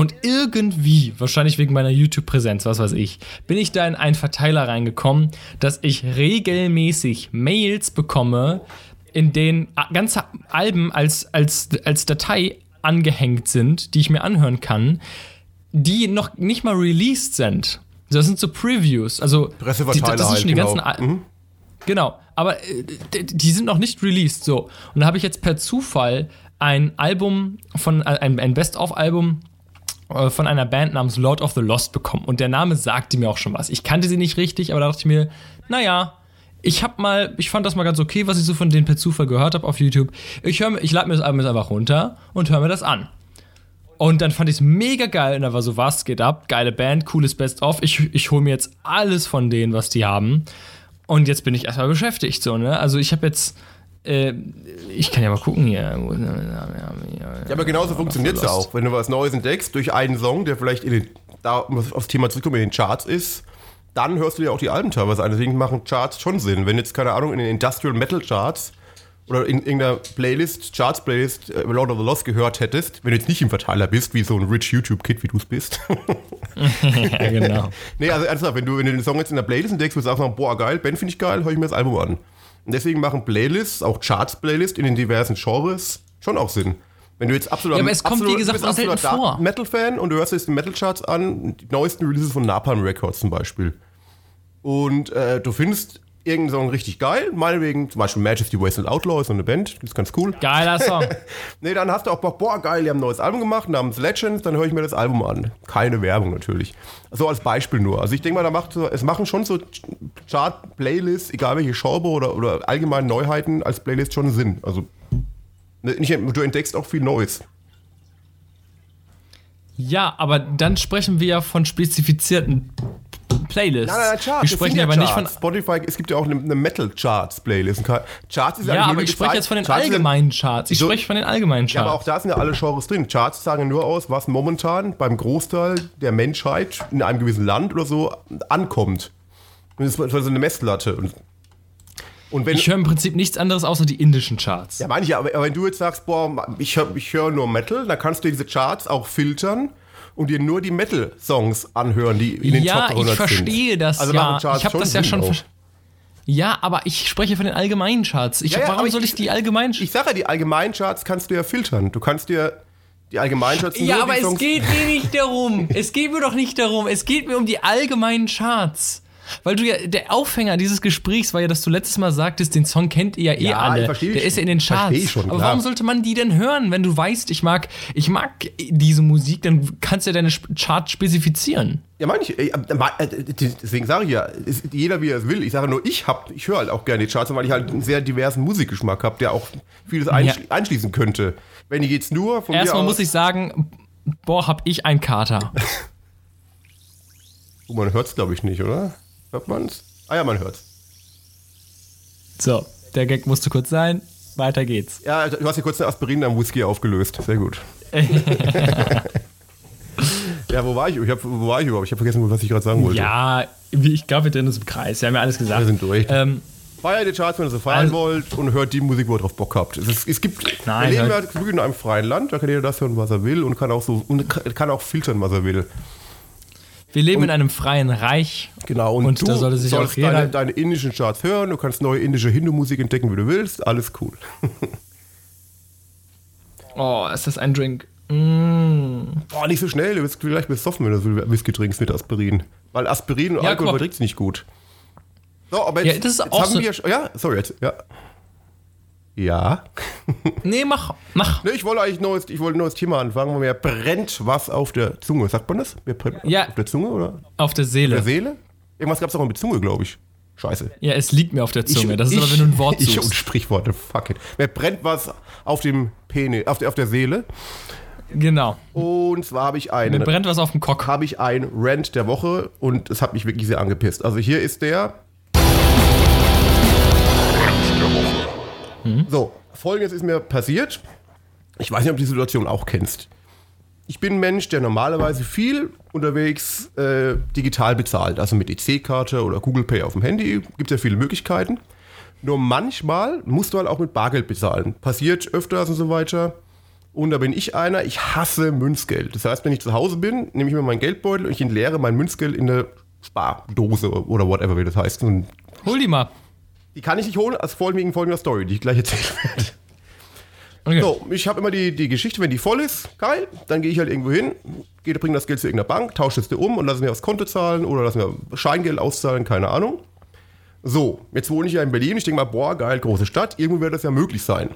A: Und irgendwie, wahrscheinlich wegen meiner YouTube-Präsenz, was weiß ich, bin ich da in einen Verteiler reingekommen, dass ich regelmäßig Mails bekomme, in denen ganze Alben als, als, als Datei angehängt sind, die ich mir anhören kann, die noch nicht mal released sind. Das sind so Previews. Also
B: Presseverteiler
A: die, das sind schon die
B: halt,
A: ganzen
B: genau.
A: Al Genau, aber äh, die sind noch nicht released. So. Und da habe ich jetzt per Zufall ein Album von, äh, ein, ein Best-of-Album von einer Band namens Lord of the Lost bekommen. Und der Name sagte mir auch schon was. Ich kannte sie nicht richtig, aber da dachte ich mir, naja, ich hab mal, ich fand das mal ganz okay, was ich so von denen per Zufall gehört habe auf YouTube. Ich, hör ich lade mir das Album jetzt einfach runter und höre mir das an. Und dann fand ich es mega geil und da war so, was geht ab? Geile Band, cooles Best-of. Ich, ich hole mir jetzt alles von denen, was die haben. Und jetzt bin ich erstmal beschäftigt, so, ne? Also ich habe jetzt. Äh, ich kann ja mal gucken hier.
B: Ja, aber genauso funktioniert es ja auch. Wenn du was Neues entdeckst durch einen Song, der vielleicht in den, da aufs Thema zurückkommen, in den Charts ist, dann hörst du dir auch die Alben teilweise an. Deswegen machen Charts schon Sinn. Wenn jetzt, keine Ahnung, in den Industrial Metal Charts oder in irgendeiner Playlist, Charts-Playlist, äh, Lord of the Lost gehört hättest, wenn du jetzt nicht im Verteiler bist, wie so ein rich YouTube-Kid, wie du es bist.
A: ja, genau.
B: nee, also ernsthaft, wenn du, wenn du den Song jetzt in der Playlist entdeckst, und sagst, boah, geil, Ben finde ich geil, höre ich mir das Album an. Und deswegen machen Playlists, auch Charts-Playlists in den diversen Genres, schon auch Sinn. Wenn du jetzt absolut
A: Ja, aber es kommt, wie gesagt, selten vor.
B: Metal-Fan und du hörst jetzt die Metal-Charts an, die neuesten Releases von Napalm Records zum Beispiel. Und äh, du findest irgendeinen Song richtig geil, meinetwegen zum Beispiel Majesty Wasted Outlaw ist so eine Band, die ist ganz cool.
A: Geiler Song.
B: nee, dann hast du auch Bock, boah, geil, die haben ein neues Album gemacht namens Legends, dann höre ich mir das Album an. Keine Werbung natürlich. So als Beispiel nur. Also ich denke mal, da macht es machen schon so Chart-Playlists, egal welche Genre oder, oder allgemeine Neuheiten als Playlist schon Sinn. Also ne, nicht, du entdeckst auch viel Neues.
A: Ja, aber dann sprechen wir ja von spezifizierten Playlists.
B: Nein, nein, nein, Charts.
A: Wir sprechen ja aber
B: Charts.
A: nicht von.
B: Spotify, es gibt ja auch eine, eine Metal-Charts-Playlist. Charts ist
A: Ja,
B: nur
A: aber ich spreche jetzt von den
B: Charts
A: allgemeinen Charts. Ich
B: So-
A: spreche von den allgemeinen
B: Ja, aber auch
A: Charts.
B: da sind ja alle Genres drin. Charts sagen nur aus, was momentan beim Großteil der Menschheit in einem gewissen Land oder so ankommt. Und das ist so eine Messlatte. Und, wenn,
A: ich höre im Prinzip nichts anderes außer die indischen Charts.
B: ja, meine ich ja, aber, aber wenn du jetzt sagst, boah, ich höre ich hör nur Metal, dann kannst du diese Charts auch filtern und dir nur die Metal-Songs anhören, die in den
A: ja,
B: Top 100
A: ich verstehe
B: sind.
A: das.
B: Also
A: ja,
B: Charts
A: ich habe das ja
B: Sinn
A: schon. Ja, aber ich spreche von den allgemeinen Charts. Ich,
B: Ja, ja,
A: warum soll
B: ich-
A: die allgemeinen
B: Ich sage ja, die Allgemeincharts kannst du ja filtern. Du kannst dir die Allgemeincharts
A: Ja,
B: nur
A: aber es geht mir nicht darum. Es geht mir doch nicht darum. Es geht mir um die allgemeinen Charts. Weil du ja, der Aufhänger dieses Gesprächs war ja, dass du letztes Mal sagtest, den Song kennt ihr ja eh
B: Ja,
A: alle. der
B: schon.
A: ist ja in den Charts.
B: Schon,
A: Aber
B: klar.
A: warum sollte man die denn hören, wenn du weißt, ich mag, ich mag diese Musik, dann kannst du ja deine Charts spezifizieren.
B: Ja, meine ich. Äh, äh, Deswegen sage ich ja, jeder wie er es will. Ich sage nur, ich hab, ich höre halt auch gerne die Charts, weil ich halt einen sehr diversen Musikgeschmack habe, der auch vieles einschli einschließen könnte. Wenn ich jetzt nur von
A: Erstmal muss ich sagen, boah, hab ich einen Kater.
B: Oh, man hört es glaube ich nicht, oder? Hört man's? Ah ja, man hört's.
A: So, der Gag musste kurz sein. Weiter geht's.
B: Ja, du hast hier kurz eine Aspirin am Whisky aufgelöst. Sehr gut. ja, wo war ich? ich hab, wo war ich überhaupt? Ich habe vergessen, was ich gerade sagen wollte.
A: Ja, ich glaube, wir drehen uns im Kreis. Wir haben ja alles gesagt.
B: Wir sind durch.
A: Ähm,
B: Feiert die Charts, wenn ihr sie feiern
A: Also-
B: wollt und hört die Musik, wo ihr drauf Bock habt. Es, ist, es gibt,
A: Nein,
B: wir leben ja wirklich in einem freien Land, da kann jeder das hören, was er will und kann auch so und kann auch filtern, was er will.
A: Wir leben in einem freien Reich.
B: Genau, und,
A: Und
B: du
A: da sollte sich
B: sollst
A: auch jeder-
B: deine, deine indischen Charts hören, du kannst neue indische Hindu-Musik entdecken, wie du willst, alles cool.
A: Oh, ist das ein Drink? Mm.
B: Boah, nicht so schnell, du wirst vielleicht besoffen, wenn du so Whisky trinkst mit Aspirin. Weil Aspirin und
A: Ja,
B: Alkohol
A: mal.
B: verträgst nicht gut. So, aber jetzt,
A: Ja, das ist
B: jetzt
A: auch
B: haben
A: so-
B: wir, ja, sorry, jetzt, ja. Ja.
A: Nee, mach, mach.
B: Ne, ich wollte eigentlich neues, ich wollte ein neues Thema anfangen, weil mir brennt was auf der Zunge. Sagt man das? Mir brennt
A: Ja.
B: auf der Zunge oder
A: Auf der Seele.
B: der Seele? Irgendwas gab es auch mit Zunge, glaube ich. Scheiße.
A: Ja, es liegt mir auf der Zunge.
B: Ich-
A: das ist
B: ich,
A: aber, wenn du ein Wort
B: Ich und
A: suchst.
B: Sprichworte, fuck it. Mir brennt was auf dem Penis, auf der, auf der Seele.
A: Genau.
B: Und zwar habe ich
A: Mir
B: einen,
A: brennt was auf dem Cock.
B: habe ich ein Rant der Woche und es hat mich wirklich sehr angepisst. Also hier ist der. So, folgendes ist mir passiert. Ich weiß nicht, ob du die Situation auch kennst. Ich bin ein Mensch, der normalerweise viel unterwegs äh, digital bezahlt, also mit EC-Karte oder Google Pay auf dem Handy. Gibt ja viele Möglichkeiten. Nur manchmal musst du halt auch mit Bargeld bezahlen. Passiert öfters und so weiter. Und da bin ich einer, ich hasse Münzgeld. Das heißt, wenn ich zu Hause bin, nehme ich mir meinen Geldbeutel und ich entleere mein Münzgeld in eine Spardose oder whatever, wie das heißt. Und
A: Hol die mal.
B: Die kann ich nicht holen, als folgende wegen folgender Story, die ich gleich erzählen werde.
A: Okay.
B: So, ich habe immer die, die Geschichte, wenn die voll ist, geil, dann gehe ich halt irgendwo hin, gehe, bringe das Geld zu irgendeiner Bank, tausche es dir um und lasse mir aufs Konto zahlen oder lasse mir Scheingeld auszahlen, keine Ahnung. So, jetzt wohne ich ja in Berlin, ich denke mal, boah, geil, große Stadt, irgendwo wird das ja möglich sein.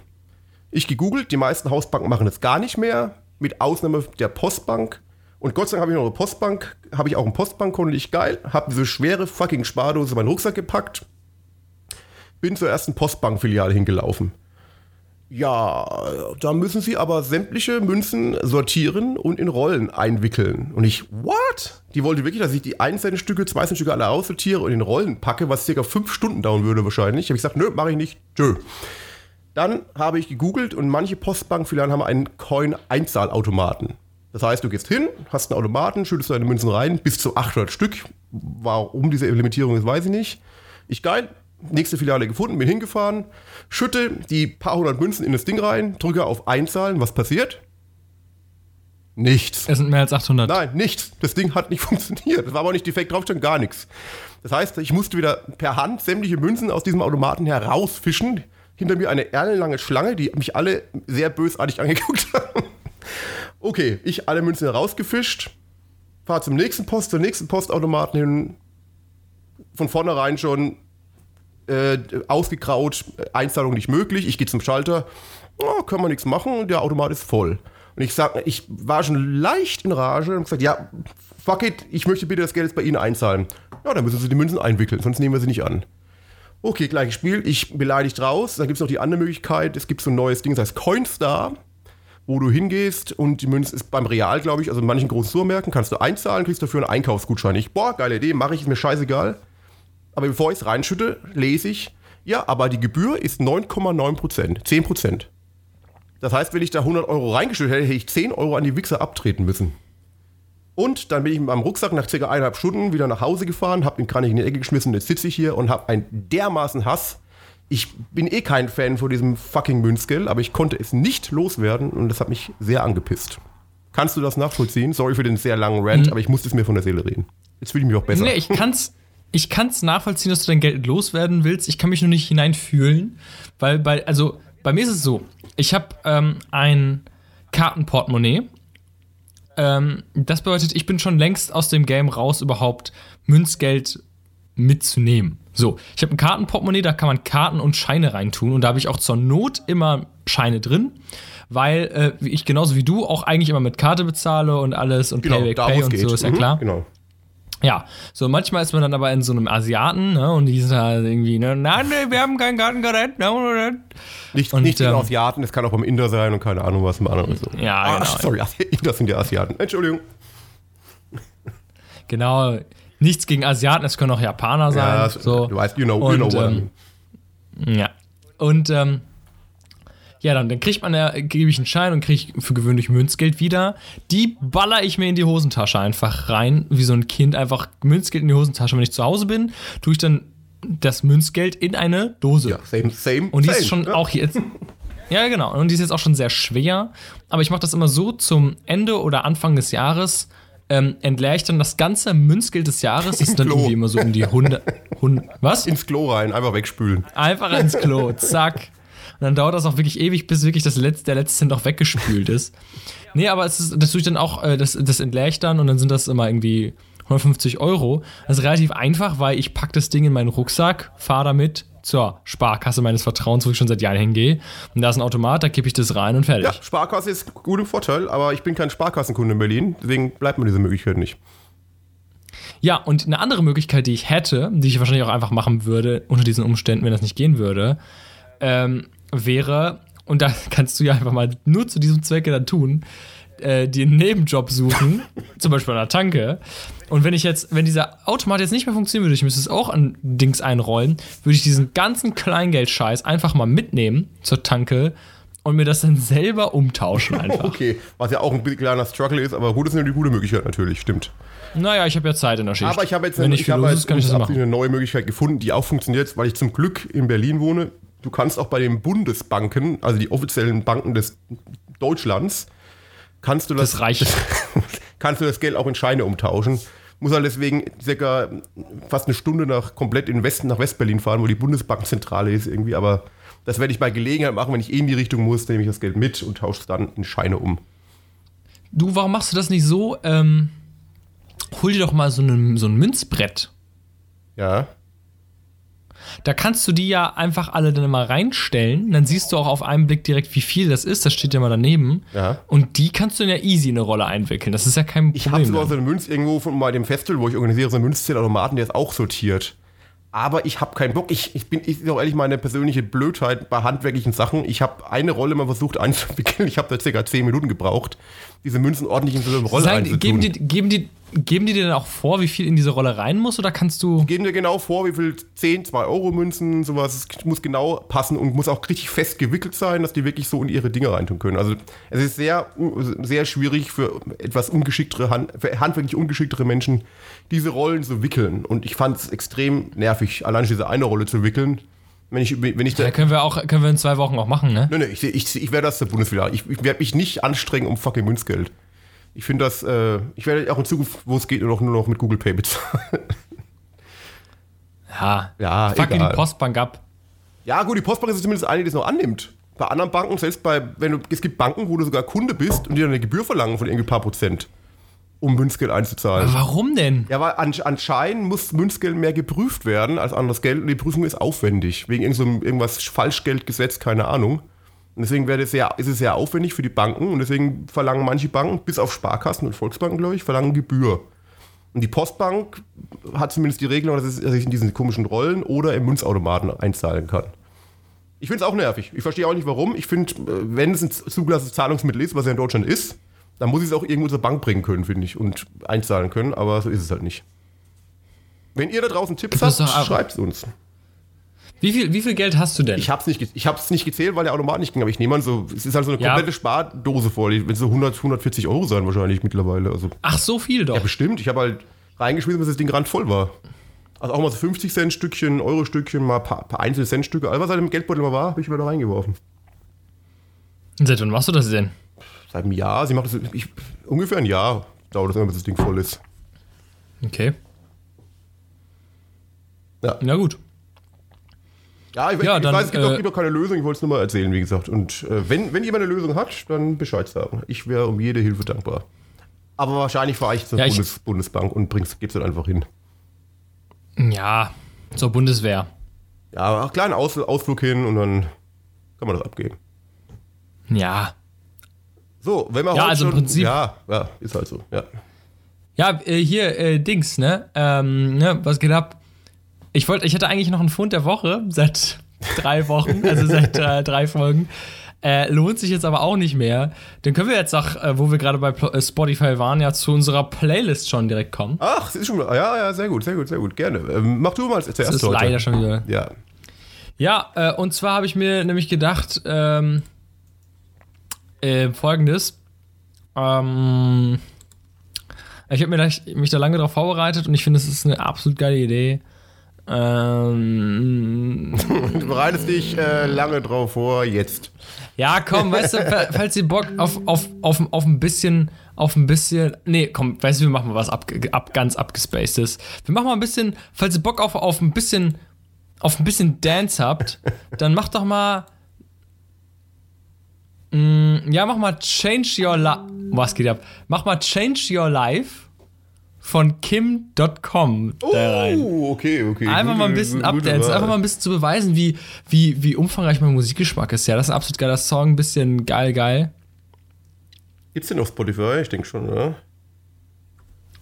B: Ich gegoogelt, die meisten Hausbanken machen das gar nicht mehr, mit Ausnahme der Postbank. Und Gott sei Dank habe ich noch eine Postbank, habe ich auch ein Postbankkonto, ich geil, habe diese schwere fucking Spardose in meinen Rucksack gepackt, bin zur ersten Postbankfiliale hingelaufen Ja, da müssen Sie aber sämtliche Münzen sortieren und in Rollen einwickeln. Und ich, what? Die wollte wirklich, dass ich die 1 Cent Stücke, 2 Cent Stücke alle aussortiere und in Rollen packe, was circa 5 Stunden dauern würde wahrscheinlich. Habe ich gesagt, nö, mache ich nicht. Tschö. Dann habe ich gegoogelt und manche Postbankfilialen haben einen Coin-Einzahlautomaten. Das heißt, du gehst hin, hast einen Automaten, schüttest deine Münzen rein, bis zu 800 Stück. Warum diese Limitierung ist, weiß ich nicht. Ich geil, nächste Filiale gefunden, bin hingefahren, schütte die paar hundert Münzen in das Ding rein, drücke auf Einzahlen. Was passiert? Nichts.
A: Es sind mehr als 800.
B: Nein, nichts. Das Ding hat nicht funktioniert. Das war aber nicht defekt draufstehen, gar nichts. Das heißt, ich musste wieder per Hand sämtliche Münzen aus diesem Automaten herausfischen. Hinter mir eine erlenlange Schlange, die mich alle sehr bösartig angeguckt haben. Okay, ich alle Münzen herausgefischt, fahre zum nächsten Post, zur nächsten Postautomaten hin. Von vornherein schon äh, ausgegraut, Einzahlung nicht möglich. Ich gehe zum Schalter, oh, können wir nichts machen, der Automat ist voll. Und ich sag, ich war schon leicht in Rage und gesagt, ja, fuck it, ich möchte bitte das Geld jetzt bei Ihnen einzahlen. Ja, dann müssen Sie die Münzen einwickeln, sonst nehmen wir sie nicht an. Okay, gleiches Spiel, ich beleidigt raus. Dann gibt es noch die andere Möglichkeit, es gibt so ein neues Ding, das heißt Coinstar, wo du hingehst und die Münze ist beim Real, glaube ich, also in manchen großen Supermärkten, kannst du einzahlen, kriegst dafür einen Einkaufsgutschein. Ich, boah, geile Idee, mache ich, ist mir scheißegal. Aber bevor ich es reinschütte, lese ich, ja, aber die Gebühr ist 9,9 Prozent, 10 Prozent. Das heißt, wenn ich da 100 Euro reingeschüttet hätte, hätte ich 10 Euro an die Wichser abtreten müssen. Und dann bin ich mit meinem Rucksack nach circa eineinhalb Stunden wieder nach Hause gefahren, habe den Kranich in die Ecke geschmissen, jetzt sitze ich hier und habe einen dermaßen Hass. Ich bin eh kein Fan von diesem fucking Münzgeld, aber ich konnte es nicht loswerden und das hat mich sehr angepisst. Kannst du das nachvollziehen? Sorry für den sehr langen Rant, mhm. aber ich musste es mir von der Seele reden. Jetzt fühle ich mich auch besser.
A: Nee, ich kann's, ich kann's nachvollziehen, dass du dein Geld loswerden willst. Ich kann mich nur nicht hineinfühlen, weil bei, also bei mir ist es so, ich habe ähm, ein Kartenportemonnaie ähm, das bedeutet, ich bin schon längst aus dem Game raus, überhaupt Münzgeld mitzunehmen. So, ich habe ein Kartenportemonnaie, da kann man Karten und Scheine reintun und da habe ich auch zur Not immer Scheine drin, weil äh, ich genauso wie du auch eigentlich immer mit Karte bezahle und alles und
B: genau,
A: Payback Pay und
B: geht.
A: so, ist ja mhm, klar.
B: Genau.
A: Ja, so manchmal ist man dann aber in so einem Asiaten, ne, und die sind da irgendwie, ne, nein, nee, wir haben kein Kartengerät, ne,
B: Nicht, und, nicht ähm, Asiaten, es kann auch beim Inder sein und keine Ahnung was im anderen. So.
A: Ja, ah, genau.
B: Sorry, Inder sind ja Asiaten. Entschuldigung.
A: Genau, nichts gegen Asiaten, es können auch Japaner sein. Ja, so.
B: du weißt, you know, you know what
A: ähm, Ja, und ähm, ja, dann, dann kriegt man ja, gebe ich einen Schein und kriege für gewöhnlich Münzgeld wieder. Die baller ich mir in die Hosentasche einfach rein, wie so ein Kind, einfach Münzgeld in die Hosentasche. Wenn ich zu Hause bin, tue ich dann das Münzgeld in eine Dose. Ja,
B: same, same.
A: Und die
B: same,
A: ist schon ja. auch jetzt. Ja, genau. Und die ist jetzt auch schon sehr schwer. Aber ich mache das immer so zum Ende oder Anfang des Jahres. Ähm, entleere ich dann das ganze Münzgeld des Jahres. Das ist dann irgendwie immer so um die 100, 100. Was?
B: Ins Klo rein, einfach wegspülen.
A: Einfach ins Klo, zack. Und dann dauert das auch wirklich ewig, bis wirklich das letzte, der letzte auch weggespült ist. Nee, aber es ist, das tue ich dann auch, äh, das, das entleere ich dann und dann sind das immer irgendwie 150 Euro. Das ist relativ einfach, weil ich packe das Ding in meinen Rucksack, fahre damit zur Sparkasse meines Vertrauens, wo ich schon seit Jahren hingehe. Und da ist ein Automat, da kippe ich das rein und fertig.
B: Ja, Sparkasse ist gut im Vorteil, aber ich bin kein Sparkassenkunde in Berlin, deswegen bleibt mir diese Möglichkeit nicht.
A: Ja, und eine andere Möglichkeit, die ich hätte, die ich wahrscheinlich auch einfach machen würde, unter diesen Umständen, wenn das nicht gehen würde, ähm, wäre, und da kannst du ja einfach mal nur zu diesem Zwecke dann tun, äh, dir einen Nebenjob suchen, zum Beispiel an der Tanke. Und wenn ich jetzt, wenn dieser Automat jetzt nicht mehr funktionieren würde, ich müsste es auch an Dings einrollen, würde ich diesen ganzen Kleingeldscheiß einfach mal mitnehmen zur Tanke und mir das dann selber umtauschen einfach.
B: okay, was ja auch ein kleiner Struggle ist, aber gut ist eine gute Möglichkeit natürlich, stimmt.
A: Naja, ich habe ja Zeit in der Schicht.
B: Aber ich habe jetzt eine, ich habe jetzt ist, eine neue Möglichkeit gefunden, die auch funktioniert, weil ich zum Glück in Berlin wohne. Du kannst auch bei den Bundesbanken, also die offiziellen Banken des Deutschlands, kannst du das,
A: das reicht.
B: kannst du das Geld auch in Scheine umtauschen. Muss halt deswegen circa fast eine Stunde nach komplett in Westen nach Westberlin fahren, wo die Bundesbankzentrale ist irgendwie. Aber das werde ich bei Gelegenheit machen, wenn ich eh in die Richtung muss, nehme ich das Geld mit und tausche es dann in Scheine um.
A: Du, warum machst du das nicht so? Ähm, hol dir doch mal so, eine, so ein Münzbrett.
B: Ja.
A: Da kannst du die ja einfach alle dann immer reinstellen. Dann siehst du auch auf einen Blick direkt, wie viel das ist. Das steht ja mal daneben.
B: Ja.
A: Und die kannst du in der easy in eine Rolle einwickeln. Das ist ja kein Problem.
B: Ich habe sogar so eine Münz irgendwo von bei dem Festival, wo ich organisiere, so einen Münzzählautomaten, der ist auch sortiert. Aber ich habe keinen Bock. Ich, ich bin, ich auch ehrlich meine persönliche Blödheit bei handwerklichen Sachen. Ich habe eine Rolle mal versucht einzuwickeln. Ich habe da circa 10 Minuten gebraucht, diese Münzen ordentlich in so eine Rolle
A: Sagen,
B: einzutun.
A: geben, die, geben, die, geben die dir dann auch vor, wie viel in diese Rolle rein muss? Oder kannst du.
B: geben dir genau vor, wie viel 10, 2 Euro Münzen, sowas. Es muss genau passen und muss auch richtig fest gewickelt sein, dass die wirklich so in ihre Dinge reintun können. Also es ist sehr, sehr schwierig für etwas ungeschicktere, für handwerklich ungeschicktere Menschen, diese Rollen zu wickeln. Und ich fand es extrem nervig, allein diese eine Rolle zu wickeln. Wenn ich, wenn ich da,
A: Ja, können wir auch können wir in zwei Wochen auch machen, ne?
B: Nee, nee, ich, ich, ich werde das zur Bundeswehr. Ich, ich werde mich nicht anstrengen um fucking Münzgeld. Ich finde das, äh, ich werde auch in Zukunft, wo es geht, nur noch, nur noch mit Google Pay bezahlen.
A: Ja.
B: Ja,
A: Fucking
B: egal.
A: die Postbank ab.
B: Ja, gut, die Postbank ist zumindest eine, die es noch annimmt. Bei anderen Banken, selbst bei, wenn du, es gibt Banken, wo du sogar Kunde bist und die dann eine Gebühr verlangen von irgendwie ein paar Prozent, um Münzgeld einzuzahlen.
A: Aber warum denn?
B: Ja, weil an, anscheinend muss Münzgeld mehr geprüft werden als anderes Geld und die Prüfung ist aufwendig. Wegen irgend so einem- irgendwas Falschgeldgesetz, keine Ahnung. Und deswegen wäre das sehr, ist es sehr aufwendig für die Banken und deswegen verlangen manche Banken, bis auf Sparkassen und Volksbanken, glaube ich, verlangen Gebühr. Und die Postbank hat zumindest die Regelung, dass es sich in diesen komischen Rollen oder im Münzautomaten einzahlen kann. Ich finde es auch nervig. Ich verstehe auch nicht warum. Ich finde, äh, wenn es ein zugelassenes Zahlungsmittel ist, was ja in Deutschland ist, dann muss ich es auch irgendwo zur Bank bringen können, finde ich, und einzahlen können, aber so ist es halt nicht. Wenn ihr da draußen Tipps habt, schreibt es uns.
A: Wie viel, wie viel Geld hast du denn?
B: Ich habe es nicht, ich hab's nicht gezählt, weil der Automat nicht ging, aber ich nehme an, so, es ist halt so eine
A: Ja.
B: komplette Spardose voll. Die wird so 100, 140 Euro sein wahrscheinlich mittlerweile. Also,
A: Ach, so viel doch.
B: ja, bestimmt. Ich habe halt reingeschmissen, bis das Ding randvoll war. Also auch mal so 50 Cent Stückchen, Euro Stückchen, mal ein paar, paar einzelne Cent Stücke. Alles, was halt im Geldbeutel mal war, habe ich wieder da reingeworfen.
A: Seit wann machst du das denn?
B: Seit einem Jahr, sie macht das ich, ungefähr ein Jahr dauert das immer, bis das Ding voll ist.
A: Okay.
B: Ja.
A: Na gut.
B: Ja, ich,
A: Ja,
B: ich
A: dann,
B: weiß, es gibt,
A: äh,
B: auch keine Lösung, ich wollte es nur mal erzählen, wie gesagt. Und äh, wenn, wenn jemand eine Lösung hat, dann Bescheid sagen. Ich wäre um jede Hilfe dankbar. Aber wahrscheinlich fahre ich zur
A: Ja, ich-
B: Bundes Bundesbank und bring's, gib's dann einfach hin.
A: Ja, zur Bundeswehr.
B: Ja, einen kleinen Aus, Ausflug hin und dann kann man das abgeben.
A: Ja.
B: So, wenn man
A: Ja,
B: heute
A: also im
B: schon,
A: Prinzip-
B: Ja, ja, ist halt so. Ja.
A: Ja, äh, hier, äh, Dings, ne? Ähm, ne? Was geht ab? Ich wollte, ich hatte eigentlich noch einen Fund der Woche seit drei Wochen, also seit äh, drei Folgen. Äh, lohnt sich jetzt aber auch nicht mehr. Dann können wir jetzt auch, äh, wo wir gerade bei äh, Spotify waren, ja zu unserer Playlist schon direkt kommen.
B: Ach, es ist schon. Ja, ja, sehr gut, sehr gut, sehr gut. Gerne. Ähm, mach du mal zuerst
A: Das ist
B: heute.
A: leider schon wieder.
B: Ja.
A: Ja, äh, und zwar habe ich mir nämlich gedacht, ähm, äh, folgendes. Ähm, ich habe mich da lange darauf vorbereitet und ich finde, es ist eine absolut geile Idee. Ähm,
B: Du bereitest dich äh, lange drauf vor, jetzt.
A: ja, komm, weißt du, fa- falls ihr Bock auf, auf, auf, auf ein bisschen, auf ein bisschen, nee, komm, weißt du, wir machen mal was ab, ab, ganz abgespacedes. Wir machen mal ein bisschen, falls ihr Bock auf, auf ein bisschen, auf ein bisschen Dance habt, dann macht doch mal, mm, ja, mach mal Change Your Life, was geht ab? Mach mal Change Your Life von Kim.com da rein.
B: Oh, okay, okay.
A: Einfach
B: Gute-
A: mal ein bisschen
B: Wahl.
A: einfach mal ein bisschen zu beweisen, wie, wie, wie umfangreich mein Musikgeschmack ist. Ja, das ist ein absolut geiler Song, ein bisschen geil, geil.
B: Gibt's den auf Spotify? Ich denke schon, oder?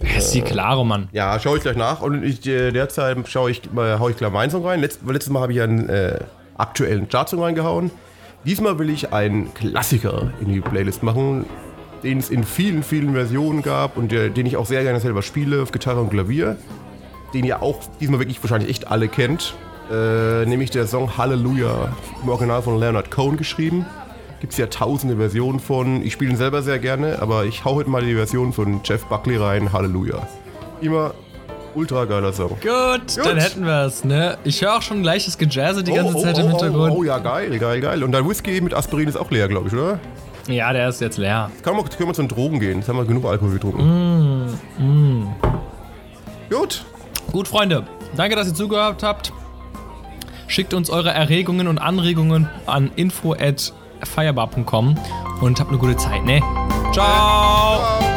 A: Ja, ist die klare, Mann.
B: Ja, schaue ich gleich nach. Und ich, äh, derzeit schaue ich, äh, hau ich gleich meinen Song rein. Letzt, letztes Mal habe ich einen äh, aktuellen Chartsong reingehauen. Diesmal will ich einen Klassiker in die Playlist machen, den es in vielen, vielen Versionen gab und der, den ich auch sehr gerne selber spiele auf Gitarre und Klavier. Den ihr auch diesmal wirklich wahrscheinlich echt alle kennt. Äh, nämlich der Song Hallelujah, im Original von Leonard Cohen geschrieben. Gibt es ja tausende Versionen von. Ich spiele ihn selber sehr gerne, aber ich hau heute mal die Version von Jeff Buckley rein, Hallelujah. Immer ultra geiler Song.
A: Gut, dann hätten wir es, ne? Ich höre auch schon gleich das Gejazze die ganze Zeit im Hintergrund.
B: Oh, oh, ja, geil, geil, geil. Und dein Whisky mit Aspirin ist auch leer, glaube ich, oder?
A: Ja, der ist jetzt leer.
B: Man, können wir zu den Drogen gehen. Jetzt haben wir genug Alkohol getrunken.
A: Mm,
B: Gut.
A: Gut, Freunde, danke, dass ihr zugehört habt. Schickt uns eure Erregungen und Anregungen an info at firebar.com und habt eine gute Zeit, ne? Ciao!
B: Ciao.